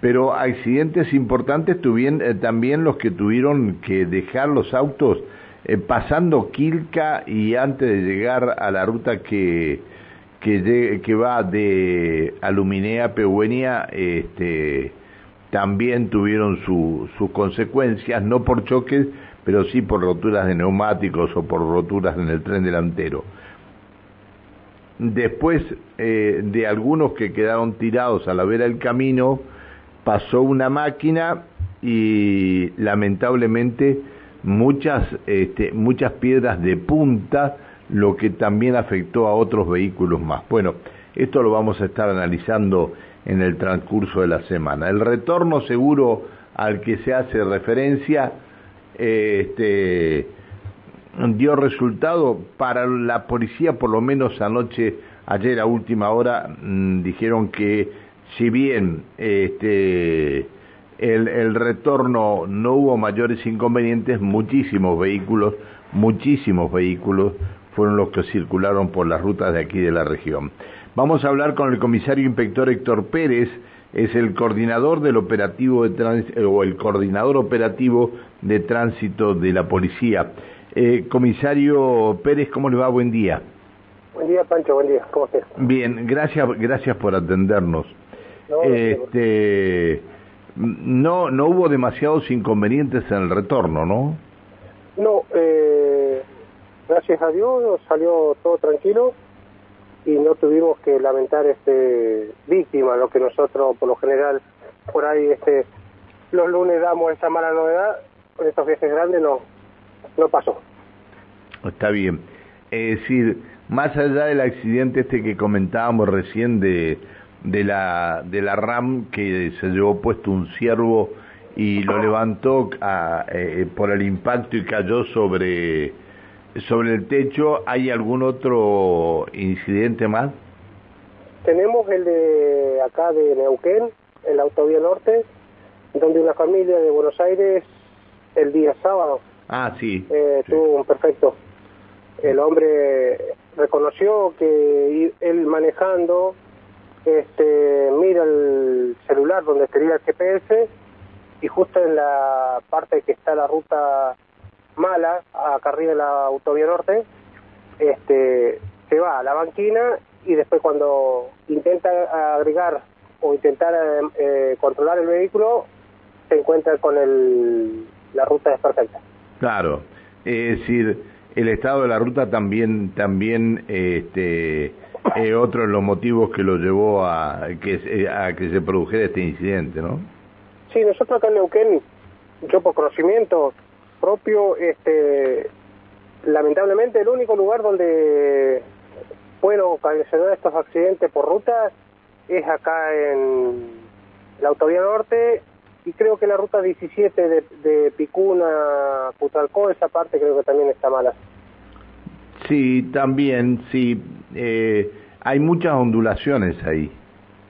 pero accidentes importantes tuvieron eh, también los que tuvieron que dejar los autos eh, pasando Quilca y antes de llegar a la ruta que, que, va de Aluminea a Pehuenia, este, también tuvieron su, sus consecuencias, no por choques, pero sí por roturas de neumáticos o por roturas en el tren delantero. Después eh, de algunos que quedaron tirados a la vera del camino, pasó una máquina y lamentablemente muchas, este, muchas piedras de punta, lo que también afectó a otros vehículos más. Bueno, esto lo vamos a estar analizando en el transcurso de la semana. El retorno seguro al que se hace referencia este, dio resultado para la policía, por lo menos anoche, ayer a última hora, mm, dijeron que si bien este, el, el retorno no hubo mayores inconvenientes, muchísimos vehículos, muchísimos vehículos fueron los que circularon por las rutas de aquí de la región. Vamos a hablar con el comisario inspector Héctor Pérez, es el coordinador del operativo de eh, o el coordinador operativo de tránsito de la policía. Eh, comisario Pérez, ¿cómo le va? Buen día. Buen día, Pancho, buen día. ¿Cómo estás? Bien, gracias, gracias por atendernos este, no, no hubo demasiados inconvenientes en el retorno, ¿no? No, eh, gracias a Dios salió todo tranquilo y no tuvimos que lamentar este víctimas, lo que nosotros por lo general por ahí este los lunes damos esa mala novedad, con estos viajes grandes no, no pasó. Está bien. Es decir, más allá del accidente este que comentábamos recién de de la, de la RAM que se llevó puesto un ciervo y lo levantó eh, por el impacto y cayó sobre, sobre el techo. ¿Hay algún otro incidente más? Tenemos el de acá de Neuquén, en la autovía norte, donde una familia de Buenos Aires el día sábado ah, sí, eh, tuvo un perfecto. El hombre reconoció que él manejando este, mira el celular donde estaría el GPS y justo en la parte que está la ruta mala, acá arriba de la autovía norte, este, se va a la banquina y después cuando intenta agregar o intentar eh, controlar el vehículo, se encuentra con el, la ruta desperfecta. Claro, es decir, el estado de la ruta también, también este, eh, otro de los motivos que lo llevó a que, a que se produjera este incidente, ¿no? Sí, nosotros acá en Neuquén, yo por conocimiento propio, este, lamentablemente el único lugar donde pueden ocasionar estos accidentes por ruta es acá en la autovía norte y creo que la ruta 17 de, de Picuna, Putalcó, esa parte creo que también está mala. Sí, también, sí. Eh, hay muchas ondulaciones ahí.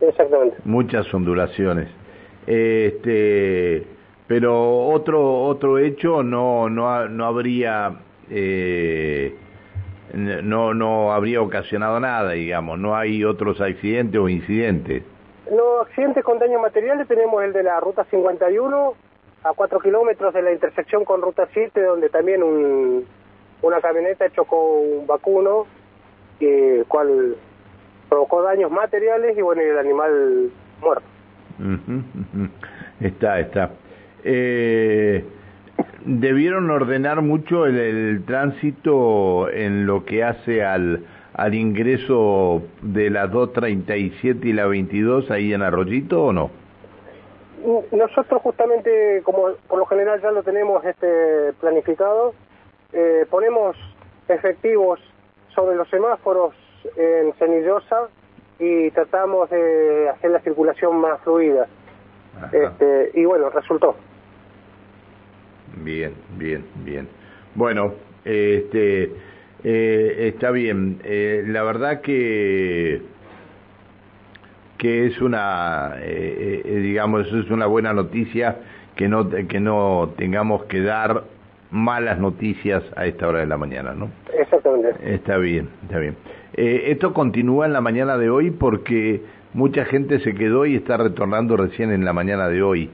Exactamente. Muchas ondulaciones. Este, pero otro otro hecho no no no habría eh, no no habría ocasionado nada, digamos. No hay otros accidentes o incidentes. No, accidentes con daños materiales tenemos el de la ruta 51 a 4 kilómetros de la intersección con ruta 7, donde también un, una camioneta chocó un vacuno, el cual provocó daños materiales y bueno, el animal muerto. Está, está. Eh, debieron ordenar mucho el, tránsito en lo que hace al, al ingreso de la 237 y la 22 ahí en Arroyito o no? Nosotros justamente, como por lo general ya lo tenemos este planificado, eh, ponemos efectivos sobre los semáforos en Cenillosa y tratamos de hacer la circulación más fluida. Este, y bueno, resultó. Bien, bien, bien. Bueno, este, eh, está bien. Eh, la verdad que que es una, digamos, es una buena noticia que no que no tengamos que dar malas noticias a esta hora de la mañana, ¿no? Exactamente. Está bien, está bien. Eh, esto continúa en la mañana de hoy porque mucha gente se quedó y está retornando recién en la mañana de hoy.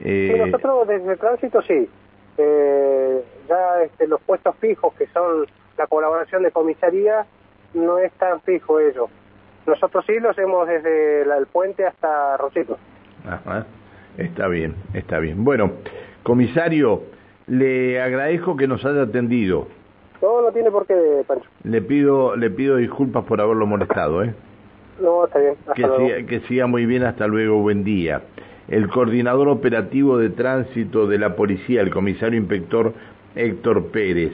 Eh... Sí, nosotros desde el tránsito sí. Eh, ya este, los puestos fijos, que son la colaboración de comisaría, no es tan fijo ello. Nosotros sí lo hacemos desde el puente hasta Rosito. Ajá. Está bien, está bien. Bueno, comisario, le agradezco que nos haya atendido. No, no tiene por qué, Pancho. Le pido, le pido disculpas por haberlo molestado, ¿eh? No, está bien. que, Siga, que siga muy bien, hasta luego, buen día. El coordinador operativo de tránsito de la policía, el comisario inspector Héctor Pérez.